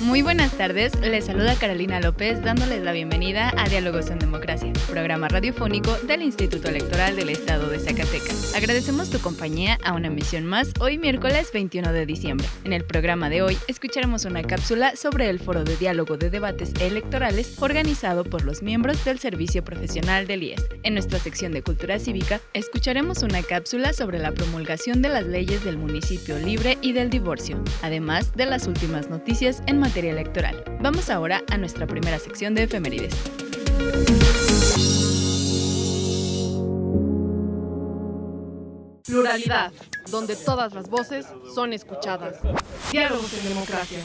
Muy buenas tardes, les saluda Carolina López dándoles la bienvenida a Diálogos en Democracia, programa radiofónico del Instituto Electoral del Estado de Zacatecas. Agradecemos tu compañía a una emisión más hoy miércoles 21 de diciembre. En el programa de hoy escucharemos una cápsula sobre el foro de diálogo de debates electorales organizado por los miembros del Servicio Profesional del IES. En nuestra sección de Cultura Cívica escucharemos una cápsula sobre la promulgación de las leyes del municipio libre y del divorcio, además de las últimas noticias en materia electoral. Vamos ahora a nuestra primera sección de efemérides. Pluralidad, donde todas las voces son escuchadas. Diálogos en democracia.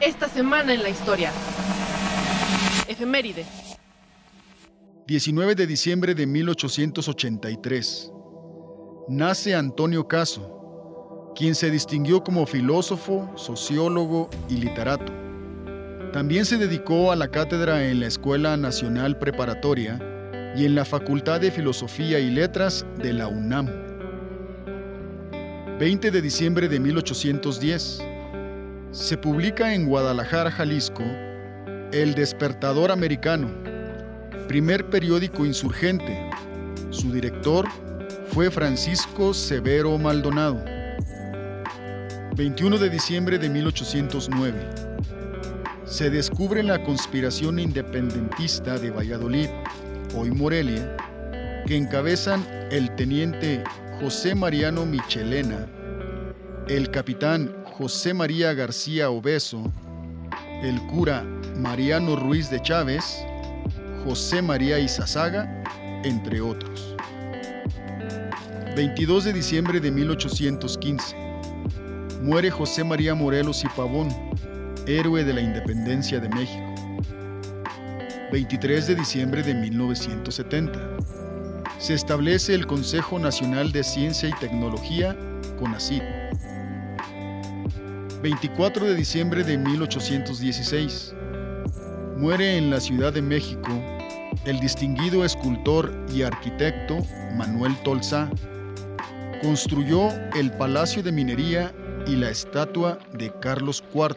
Esta semana en la historia. Efemérides. 19 de diciembre de 1883. Nace Antonio Caso, quien se distinguió como filósofo, sociólogo y literato. También se dedicó a la cátedra en la Escuela Nacional Preparatoria y en la Facultad de Filosofía y Letras de la UNAM. 20 de diciembre de 1810. Se publica en Guadalajara, Jalisco, El Despertador Americano, primer periódico insurgente. Su director fue Francisco Severo Maldonado. 21 de diciembre de 1809. Se descubre la conspiración independentista de Valladolid, hoy Morelia, que encabezan el teniente José Mariano Michelena, el capitán José María García Obeso, el cura Mariano Ruiz de Chávez, José María Izazaga, entre otros. 22 de diciembre de 1815. Muere José María Morelos y Pavón, héroe de la independencia de México. 23 de diciembre de 1970. Se establece el Consejo Nacional de Ciencia y Tecnología, CONACYT. 24 de diciembre de 1816. Muere en la Ciudad de México el distinguido escultor y arquitecto Manuel Tolsá. Construyó el Palacio de Minería y la estatua de Carlos IV.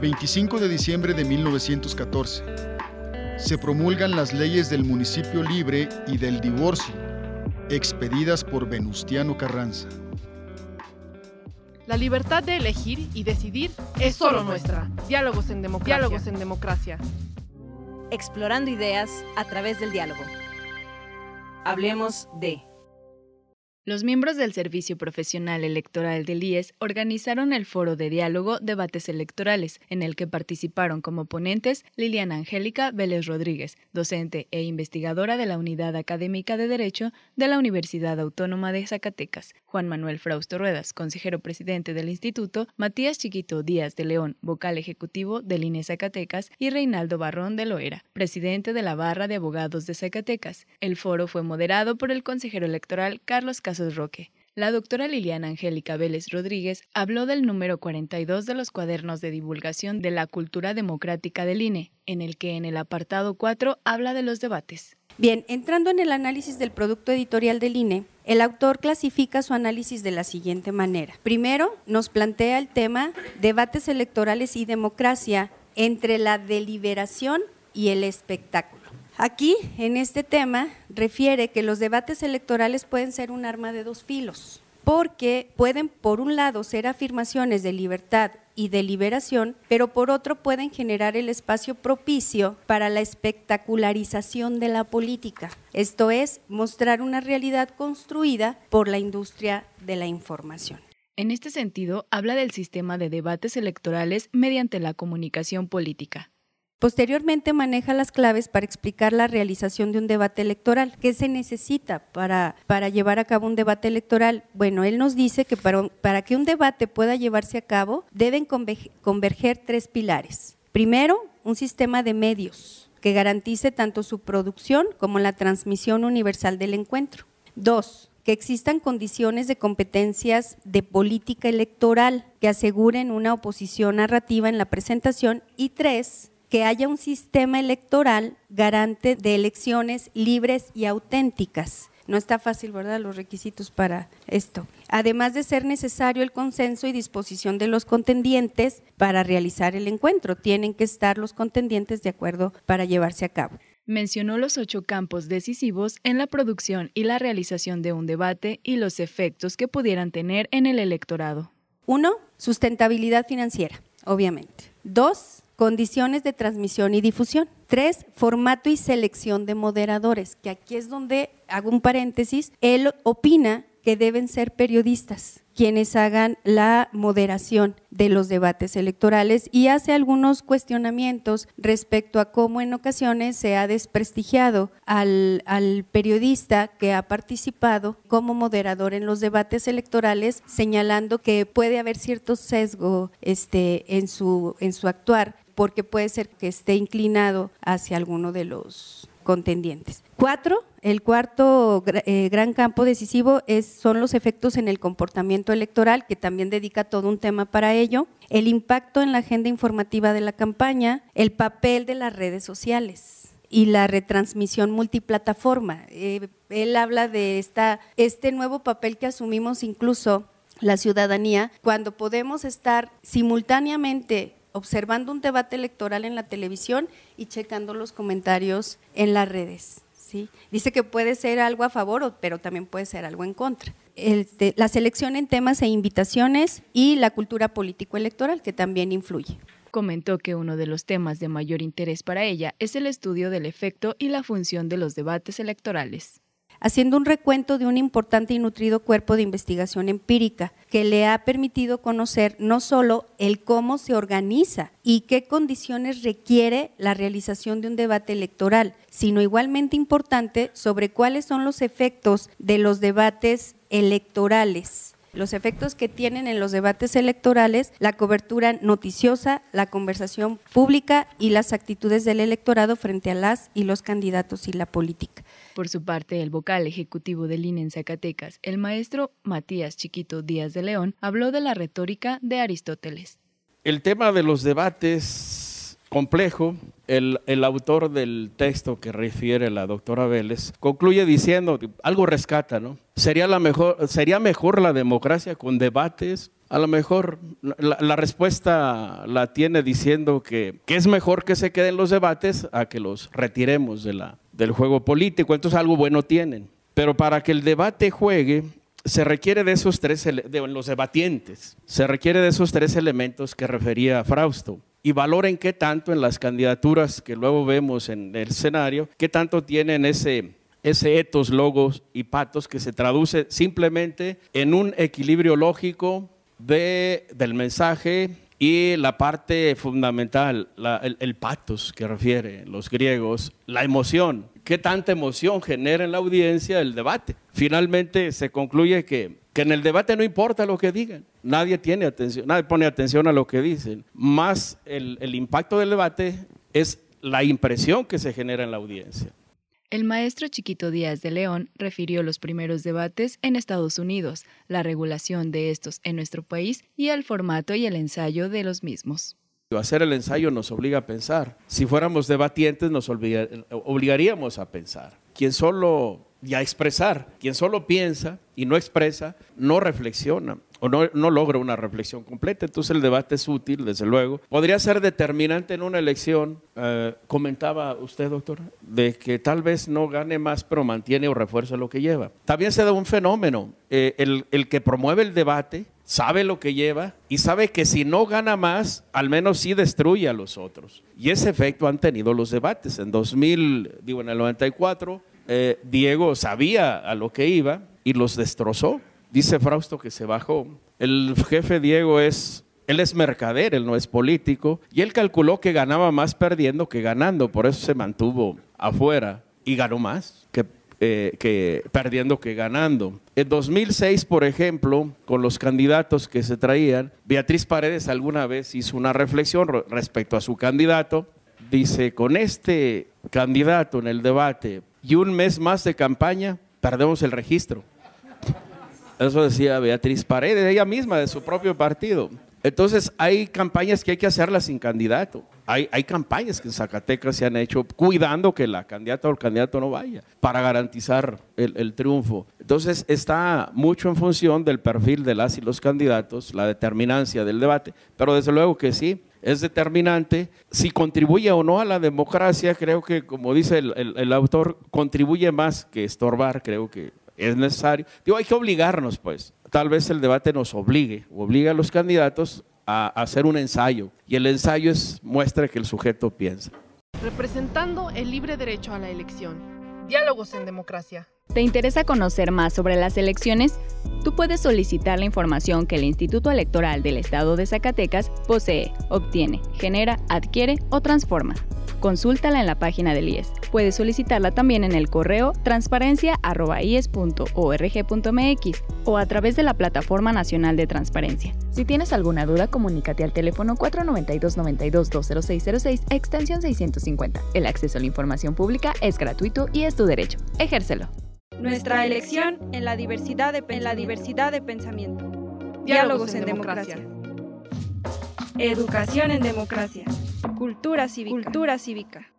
25 de diciembre de 1914. Se promulgan las leyes del municipio libre y del divorcio, expedidas por Venustiano Carranza. La libertad de elegir y decidir es solo nuestra. Diálogos en democracia. Diálogos en democracia. Explorando ideas a través del diálogo. Hablemos de... Los miembros del Servicio Profesional Electoral del IES organizaron el foro de diálogo Debates Electorales, en el que participaron como ponentes Liliana Angélica Vélez Rodríguez, docente e investigadora de la Unidad Académica de Derecho de la Universidad Autónoma de Zacatecas, Juan Manuel Frausto Ruedas, consejero presidente del instituto, Matías Chiquito Díaz de León, vocal ejecutivo del INE Zacatecas, y Reinaldo Barrón de Loera, presidente de la Barra de Abogados de Zacatecas. El foro fue moderado por el consejero electoral Carlos La doctora Liliana Angélica Vélez Rodríguez habló del número 42 de los cuadernos de divulgación de la cultura democrática del INE, en el que en el apartado 4 habla de los debates. Bien, entrando en el análisis del producto editorial del INE, el autor clasifica su análisis de la siguiente manera. Primero, nos plantea el tema debates electorales y democracia entre la deliberación y el espectáculo. Aquí, en este tema, refiere que los debates electorales pueden ser un arma de dos filos, porque pueden, por un lado, ser afirmaciones de libertad y de liberación, pero por otro pueden generar el espacio propicio para la espectacularización de la política, esto es, mostrar una realidad construida por la industria de la información. En este sentido, habla del sistema de debates electorales mediante la comunicación política. Posteriormente maneja las claves para explicar la realización de un debate electoral. ¿Qué se necesita para, llevar a cabo un debate electoral? Bueno, él nos dice que para, para que un debate pueda llevarse a cabo deben converger tres pilares. Primero, un sistema de medios que garantice tanto su producción como la transmisión universal del encuentro. Dos, que existan condiciones de competencias de política electoral que aseguren una oposición narrativa en la presentación. Y tres, que haya un sistema electoral garante de elecciones libres y auténticas. No está fácil, ¿verdad?, los requisitos para esto. Además de ser necesario el consenso y disposición de los contendientes para realizar el encuentro, tienen que estar los contendientes de acuerdo para llevarse a cabo mencionó los ocho campos decisivos en la producción y la realización de un debate y los efectos que pudieran tener en el electorado. Uno, sustentabilidad financiera, obviamente. Dos, condiciones de transmisión y difusión. Tres, formato y selección de moderadores, que aquí es donde hago un paréntesis. Él opina que deben ser periodistas quienes hagan la moderación de los debates electorales y hace algunos cuestionamientos respecto a cómo en ocasiones se ha desprestigiado al, periodista que ha participado como moderador en los debates electorales, señalando que puede haber cierto sesgo este, en, su, en su actuar porque puede ser que esté inclinado hacia alguno de los contendientes. Cuatro, el cuarto eh, gran campo decisivo es, son los efectos en el comportamiento electoral, que también dedica todo un tema para ello, el impacto en la agenda informativa de la campaña, el papel de las redes sociales y la retransmisión multiplataforma. Eh, él habla de esta, este nuevo papel que asumimos incluso la ciudadanía cuando podemos estar simultáneamente observando un debate electoral en la televisión y checando los comentarios en las redes. ¿sí? Dice que puede ser algo a favor, pero también puede ser algo en contra. la selección en temas e invitaciones y la cultura político-electoral, que también influye. Comentó que uno de los temas de mayor interés para ella es el estudio del efecto y la función de los debates electorales haciendo un recuento de un importante y nutrido cuerpo de investigación empírica que le ha permitido conocer no solo el cómo se organiza y qué condiciones requiere la realización de un debate electoral, sino igualmente importante sobre cuáles son los efectos de los debates electorales los efectos que tienen en los debates electorales, la cobertura noticiosa, la conversación pública y las actitudes del electorado frente a las y los candidatos y la política. Por su parte, el vocal ejecutivo del INE en Zacatecas, el maestro Matías Chiquito Díaz de León, habló de la retórica de Aristóteles. El tema de los debates complejo, el, autor del texto que refiere la doctora Vélez concluye diciendo, algo rescata, ¿no? Sería, la mejor, sería mejor la democracia con debates. A lo mejor la, respuesta la tiene diciendo que, que, es mejor que se queden los debates a que los retiremos de la, del juego político. Entonces algo bueno tienen. Pero para que el debate juegue, se requiere de esos tres, de los debatientes, se requiere de esos tres elementos que refería Frausto y valoren qué tanto en las candidaturas que luego vemos en el escenario, qué tanto tienen ese, ese etos, logos y patos que se traduce simplemente en un equilibrio lógico de, del mensaje y la parte fundamental, el, el, patos que refiere los griegos, la emoción. ¿Qué tanta emoción genera en la audiencia el debate? Finalmente se concluye que que en el debate no importa lo que digan, nadie tiene atención, nadie pone atención a lo que dicen, más el, el impacto del debate es la impresión que se genera en la audiencia. El maestro Chiquito Díaz de León refirió los primeros debates en Estados Unidos, la regulación de estos en nuestro país y el formato y el ensayo de los mismos. Hacer el ensayo nos obliga a pensar. Si fuéramos debatientes nos obligaríamos a pensar. Quien solo y a expresar. Quien solo piensa y no expresa, no reflexiona o no, no, logra una reflexión completa. Entonces el debate es útil, desde luego. Podría ser determinante en una elección, eh, comentaba usted, doctor, de que tal vez no gane más, pero mantiene o refuerza lo que lleva. También se da un fenómeno, eh, el, el que promueve el debate sabe lo que lleva y sabe que si no gana más, al menos sí destruye a los otros. Y ese efecto han tenido los debates. En 2000, digo, en el 94, eh, Diego sabía a lo que iba y los destrozó. Dice Frausto que se bajó. El jefe Diego es, él es mercader, él no es político, y él calculó que ganaba más perdiendo que ganando, por eso se mantuvo afuera y ganó más que, eh, que perdiendo que ganando. En 2006, por ejemplo, con los candidatos que se traían, Beatriz Paredes alguna vez hizo una reflexión respecto a su candidato. Dice, con este candidato en el debate y un mes más de campaña, perdemos el registro. Eso decía Beatriz Paredes, ella misma, de su propio partido. Entonces hay campañas que hay que hacerlas sin candidato. Hay, hay, campañas que en Zacatecas se han hecho cuidando que la candidata o el candidato no vaya para garantizar el, el, triunfo. Entonces está mucho en función del perfil de las y los candidatos, la determinancia del debate, pero desde luego que sí, es determinante. Si contribuye o no a la democracia, creo que, como dice el, el, el autor, contribuye más que estorbar, creo que es necesario. Digo, hay que obligarnos, pues. Tal vez el debate nos obligue, obliga a los candidatos a, hacer un ensayo. Y el ensayo es muestra que el sujeto piensa. Representando el libre derecho a la elección. Diálogos en democracia. ¿Te interesa conocer más sobre las elecciones? Tú puedes solicitar la información que el Instituto Electoral del Estado de Zacatecas posee, obtiene, genera, adquiere o transforma. Consúltala en la página del IES. Puedes solicitarla también en el correo transparencia.ies.org.mx o a través de la Plataforma Nacional de Transparencia. Si tienes alguna duda, comunícate al teléfono 492-92-20606, extensión 650. El acceso a la información pública es gratuito y es tu derecho. Ejércelo. Nuestra elección en la diversidad de, en la diversidad de pensamiento. Diálogos, Diálogos en, en democracia. democracia. Educación en democracia. Cultura cívica.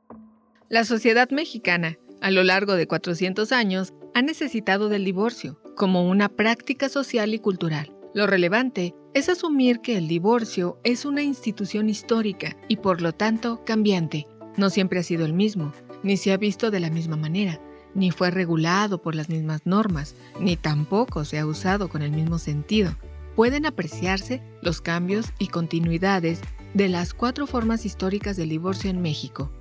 La sociedad mexicana, a lo largo de 400 años, ha necesitado del divorcio como una práctica social y cultural. Lo relevante es asumir que el divorcio es una institución histórica y por lo tanto cambiante. No siempre ha sido el mismo, ni se ha visto de la misma manera, ni fue regulado por las mismas normas, ni tampoco se ha usado con el mismo sentido pueden apreciarse los cambios y continuidades de las cuatro formas históricas del divorcio en México.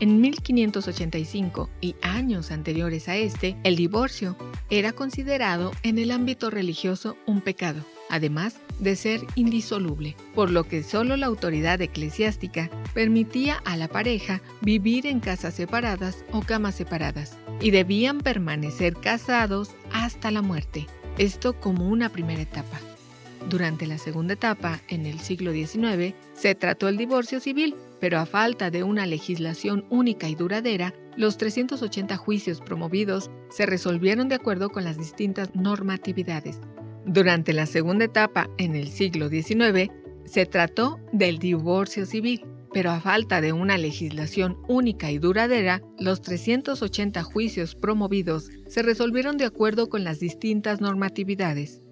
En 1585 y años anteriores a este, el divorcio era considerado en el ámbito religioso un pecado, además de ser indisoluble, por lo que solo la autoridad eclesiástica permitía a la pareja vivir en casas separadas o camas separadas, y debían permanecer casados hasta la muerte, esto como una primera etapa. Durante la segunda etapa, en el siglo XIX, se trató el divorcio civil, pero a falta de una legislación única y duradera, los 380 juicios promovidos se resolvieron de acuerdo con las distintas normatividades. Durante la segunda etapa, en el siglo XIX, se trató del divorcio civil, pero a falta de una legislación única y duradera, los 380 juicios promovidos se resolvieron de acuerdo con las distintas normatividades.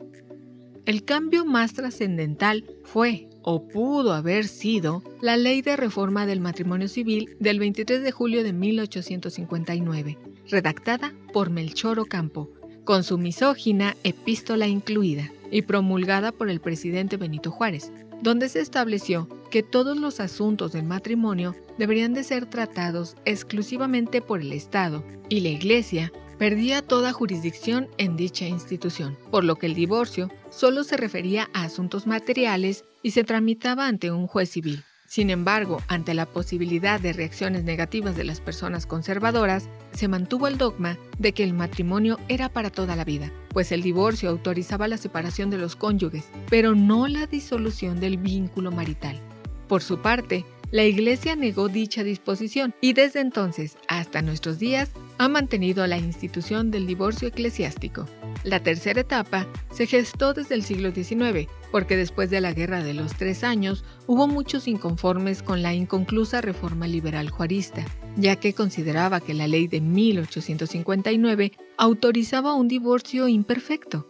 El cambio más trascendental fue, o pudo haber sido, la Ley de Reforma del Matrimonio Civil del 23 de julio de 1859, redactada por Melchor Ocampo, con su misógina epístola incluida, y promulgada por el presidente Benito Juárez, donde se estableció que todos los asuntos del matrimonio deberían de ser tratados exclusivamente por el Estado y la Iglesia perdía toda jurisdicción en dicha institución, por lo que el divorcio solo se refería a asuntos materiales y se tramitaba ante un juez civil. Sin embargo, ante la posibilidad de reacciones negativas de las personas conservadoras, se mantuvo el dogma de que el matrimonio era para toda la vida, pues el divorcio autorizaba la separación de los cónyuges, pero no la disolución del vínculo marital. Por su parte, la Iglesia negó dicha disposición y desde entonces hasta nuestros días ha mantenido la institución del divorcio eclesiástico. La tercera etapa se gestó desde el siglo XIX, porque después de la Guerra de los Tres Años hubo muchos inconformes con la inconclusa reforma liberal juarista, ya que consideraba que la ley de 1859 autorizaba un divorcio imperfecto.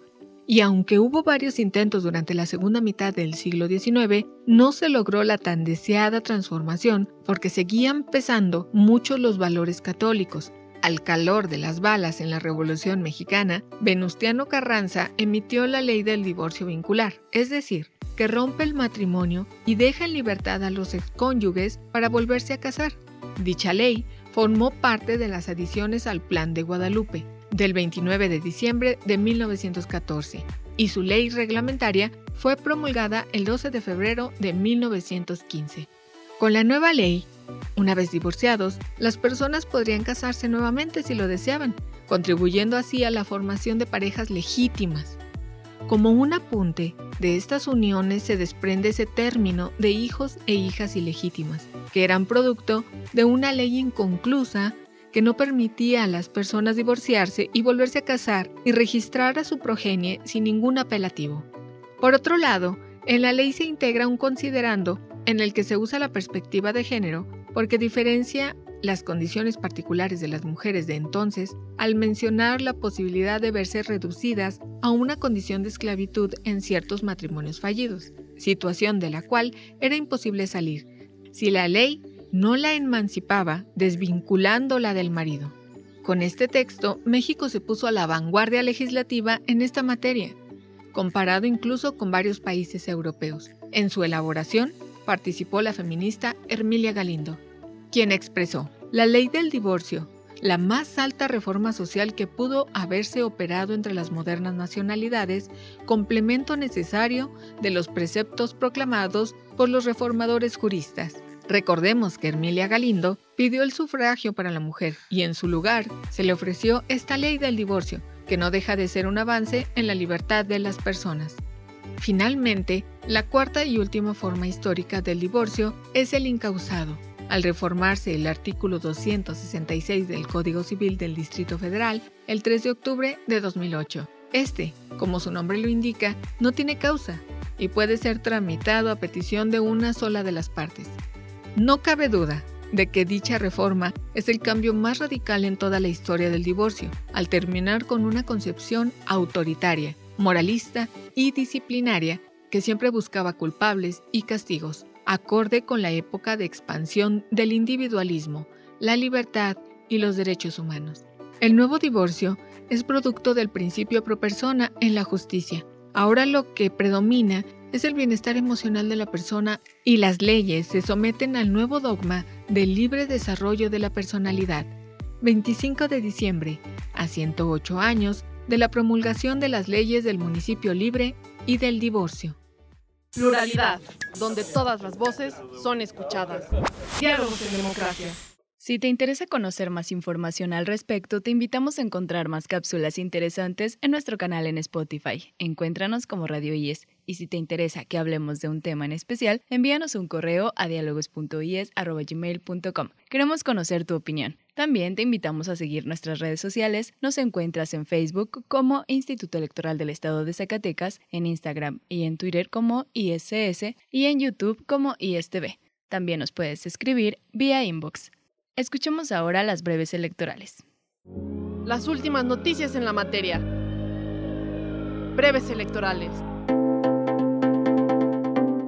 Y aunque hubo varios intentos durante la segunda mitad del siglo XIX, no se logró la tan deseada transformación porque seguían pesando mucho los valores católicos, al calor de las balas en la Revolución Mexicana, Venustiano Carranza emitió la ley del divorcio vincular, es decir, que rompe el matrimonio y deja en libertad a los excónyuges para volverse a casar. Dicha ley formó parte de las adiciones al Plan de Guadalupe, del 29 de diciembre de 1914 y su ley reglamentaria fue promulgada el 12 de febrero de 1915. Con la nueva ley, una vez divorciados, las personas podrían casarse nuevamente si lo deseaban, contribuyendo así a la formación de parejas legítimas. Como un apunte, de estas uniones se desprende ese término de hijos e hijas ilegítimas, que eran producto de una ley inconclusa que no permitía a las personas divorciarse y volverse a casar y registrar a su progenie sin ningún apelativo. Por otro lado, en la ley se integra un considerando en el que se usa la perspectiva de género porque diferencia las condiciones particulares de las mujeres de entonces al mencionar la posibilidad de verse reducidas a una condición de esclavitud en ciertos matrimonios fallidos, situación de la cual era imposible salir si la ley no la emancipaba desvinculándola del marido. Con este texto, México se puso a la vanguardia legislativa en esta materia, comparado incluso con varios países europeos. En su elaboración participó la feminista Hermilia Galindo, quien expresó, la ley del divorcio, la más alta reforma social que pudo haberse operado entre las modernas nacionalidades, complemento necesario de los preceptos proclamados por los reformadores juristas. Recordemos que Hermilia Galindo pidió el sufragio para la mujer y en su lugar se le ofreció esta ley del divorcio, que no deja de ser un avance en la libertad de las personas. Finalmente, la cuarta y última forma histórica del divorcio es el incausado. Al reformarse el artículo 266 del Código Civil del Distrito Federal el 3 de octubre de 2008. Este, como su nombre lo indica, no tiene causa y puede ser tramitado a petición de una sola de las partes. No cabe duda de que dicha reforma es el cambio más radical en toda la historia del divorcio, al terminar con una concepción autoritaria, moralista y disciplinaria que siempre buscaba culpables y castigos, acorde con la época de expansión del individualismo, la libertad y los derechos humanos. El nuevo divorcio es producto del principio pro persona en la justicia. Ahora lo que predomina es el bienestar emocional de la persona y las leyes se someten al nuevo dogma del libre desarrollo de la personalidad. 25 de diciembre, a 108 años de la promulgación de las leyes del municipio libre y del divorcio. Pluralidad, donde todas las voces son escuchadas. Diálogos en democracia. Si te interesa conocer más información al respecto, te invitamos a encontrar más cápsulas interesantes en nuestro canal en Spotify. Encuéntranos como Radio IES. Y si te interesa que hablemos de un tema en especial, envíanos un correo a dialogos.ies.gmail.com. Queremos conocer tu opinión. También te invitamos a seguir nuestras redes sociales. Nos encuentras en Facebook como Instituto Electoral del Estado de Zacatecas, en Instagram y en Twitter como ISS y en YouTube como ISTV. También nos puedes escribir vía inbox. Escuchemos ahora las breves electorales. Las últimas noticias en la materia. Breves electorales.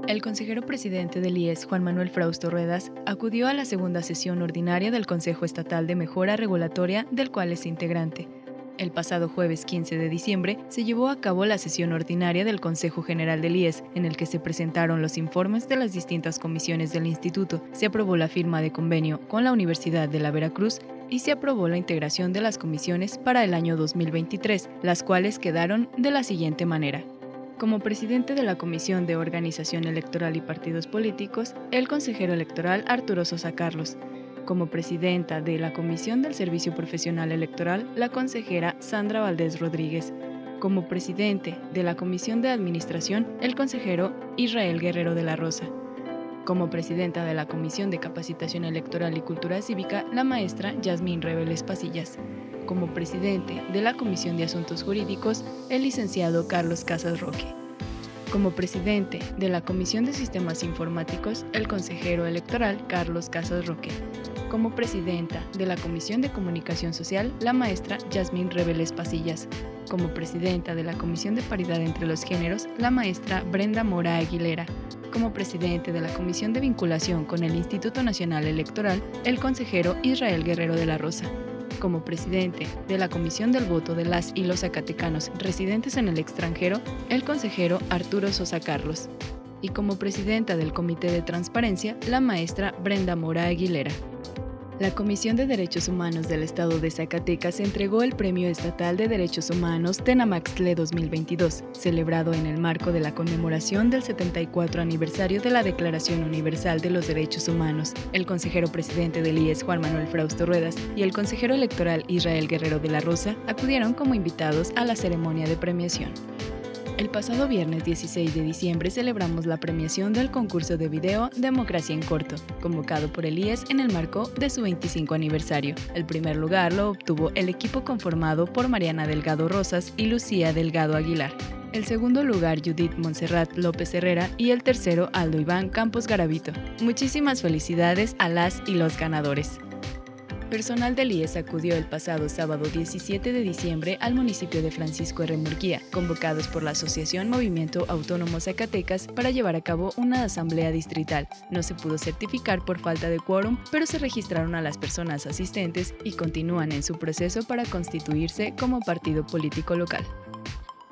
El consejero presidente del IES, Juan Manuel Frausto Ruedas, acudió a la segunda sesión ordinaria del Consejo Estatal de Mejora Regulatoria, del cual es integrante. El pasado jueves 15 de diciembre se llevó a cabo la sesión ordinaria del Consejo General del IES, en el que se presentaron los informes de las distintas comisiones del instituto, se aprobó la firma de convenio con la Universidad de la Veracruz y se aprobó la integración de las comisiones para el año 2023, las cuales quedaron de la siguiente manera. Como presidente de la Comisión de Organización Electoral y Partidos Políticos, el consejero electoral Arturo Sosa Carlos, como presidenta de la Comisión del Servicio Profesional Electoral, la consejera Sandra Valdés Rodríguez. Como presidente de la Comisión de Administración, el consejero Israel Guerrero de la Rosa. Como presidenta de la Comisión de Capacitación Electoral y Cultura Cívica, la maestra Yasmín Reveles Pasillas. Como presidente de la Comisión de Asuntos Jurídicos, el licenciado Carlos Casas Roque. Como presidente de la Comisión de Sistemas Informáticos, el consejero electoral Carlos Casas Roque como presidenta de la Comisión de Comunicación Social, la maestra Yasmín Reveles Pasillas. Como presidenta de la Comisión de Paridad entre los Géneros, la maestra Brenda Mora Aguilera. Como presidente de la Comisión de Vinculación con el Instituto Nacional Electoral, el consejero Israel Guerrero de la Rosa. Como presidente de la Comisión del Voto de las y los Zacatecanos residentes en el extranjero, el consejero Arturo Sosa Carlos. Y como presidenta del Comité de Transparencia, la maestra Brenda Mora Aguilera. La Comisión de Derechos Humanos del Estado de Zacatecas entregó el Premio Estatal de Derechos Humanos Tenamaxle 2022, celebrado en el marco de la conmemoración del 74 aniversario de la Declaración Universal de los Derechos Humanos. El consejero presidente del IES, Juan Manuel Frausto Ruedas, y el consejero electoral Israel Guerrero de la Rosa acudieron como invitados a la ceremonia de premiación. El pasado viernes 16 de diciembre celebramos la premiación del concurso de video Democracia en Corto, convocado por el IES en el marco de su 25 aniversario. El primer lugar lo obtuvo el equipo conformado por Mariana Delgado Rosas y Lucía Delgado Aguilar. El segundo lugar Judith Montserrat López Herrera y el tercero Aldo Iván Campos Garavito. Muchísimas felicidades a las y los ganadores. Personal del IES acudió el pasado sábado 17 de diciembre al municipio de Francisco R. Murguía, convocados por la Asociación Movimiento Autónomo Zacatecas para llevar a cabo una asamblea distrital. No se pudo certificar por falta de quórum, pero se registraron a las personas asistentes y continúan en su proceso para constituirse como partido político local.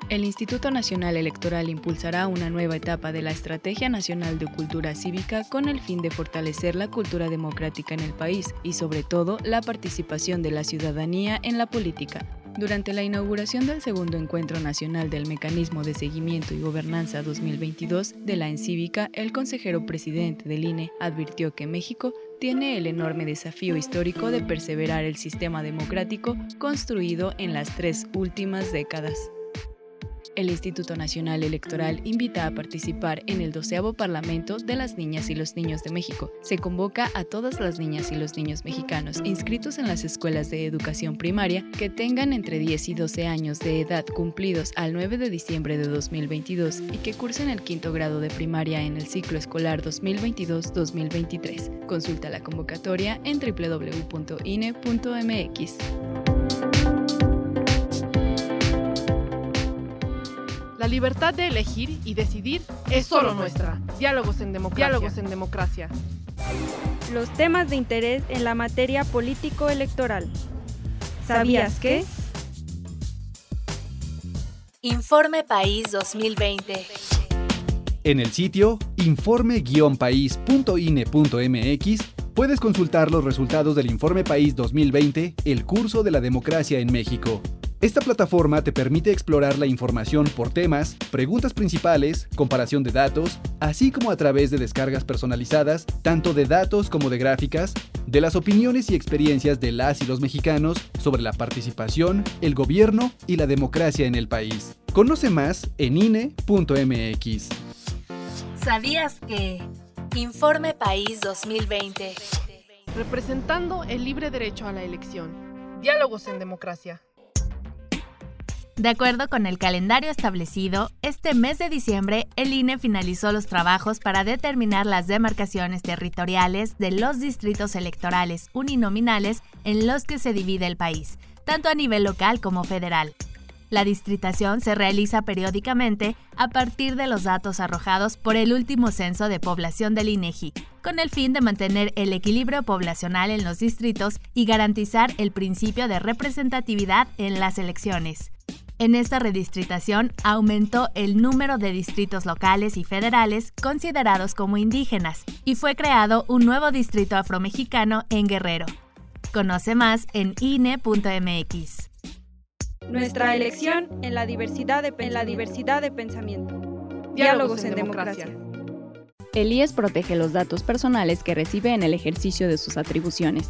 El Instituto Nacional Electoral impulsará una nueva etapa de la Estrategia Nacional de Cultura Cívica con el fin de fortalecer la cultura democrática en el país y sobre todo la participación de la ciudadanía en la política. Durante la inauguración del segundo Encuentro Nacional del Mecanismo de Seguimiento y Gobernanza 2022 de la Encívica, el consejero presidente del INE advirtió que México tiene el enorme desafío histórico de perseverar el sistema democrático construido en las tres últimas décadas. El Instituto Nacional Electoral invita a participar en el doceavo Parlamento de las Niñas y los Niños de México. Se convoca a todas las niñas y los niños mexicanos inscritos en las escuelas de educación primaria que tengan entre 10 y 12 años de edad cumplidos al 9 de diciembre de 2022 y que cursen el quinto grado de primaria en el ciclo escolar 2022-2023. Consulta la convocatoria en www.ine.mx. La libertad de elegir y decidir es solo nuestra. Diálogos en democracia. Diálogos en democracia. Los temas de interés en la materia político-electoral. ¿Sabías qué? Informe País 2020. En el sitio informe-país.ine.mx puedes consultar los resultados del Informe País 2020, el curso de la democracia en México. Esta plataforma te permite explorar la información por temas, preguntas principales, comparación de datos, así como a través de descargas personalizadas, tanto de datos como de gráficas, de las opiniones y experiencias de las y los mexicanos sobre la participación, el gobierno y la democracia en el país. Conoce más en INE.mx. ¿Sabías que Informe País 2020? Representando el libre derecho a la elección. Diálogos en democracia. De acuerdo con el calendario establecido, este mes de diciembre el INE finalizó los trabajos para determinar las demarcaciones territoriales de los distritos electorales uninominales en los que se divide el país, tanto a nivel local como federal. La distritación se realiza periódicamente a partir de los datos arrojados por el último censo de población del INEGI, con el fin de mantener el equilibrio poblacional en los distritos y garantizar el principio de representatividad en las elecciones. En esta redistritación aumentó el número de distritos locales y federales considerados como indígenas y fue creado un nuevo distrito afromexicano en Guerrero. Conoce más en INE.mx. Nuestra elección en la diversidad de, en la diversidad de pensamiento. Diálogos en democracia. El IES protege los datos personales que recibe en el ejercicio de sus atribuciones.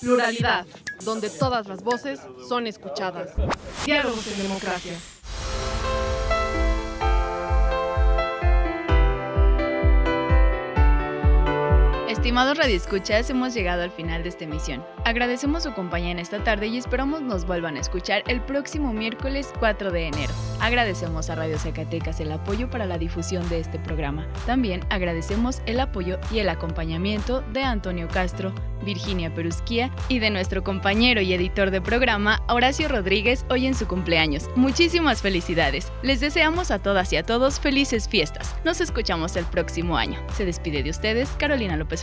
Pluralidad, donde todas las voces son escuchadas. Diálogos en democracia. Estimados radioescuchas, hemos llegado al final de esta emisión. Agradecemos su compañía en esta tarde y esperamos nos vuelvan a escuchar el próximo miércoles 4 de enero. Agradecemos a Radio Zacatecas el apoyo para la difusión de este programa. También agradecemos el apoyo y el acompañamiento de Antonio Castro, Virginia Perusquía y de nuestro compañero y editor de programa, Horacio Rodríguez, hoy en su cumpleaños. Muchísimas felicidades. Les deseamos a todas y a todos felices fiestas. Nos escuchamos el próximo año. Se despide de ustedes Carolina López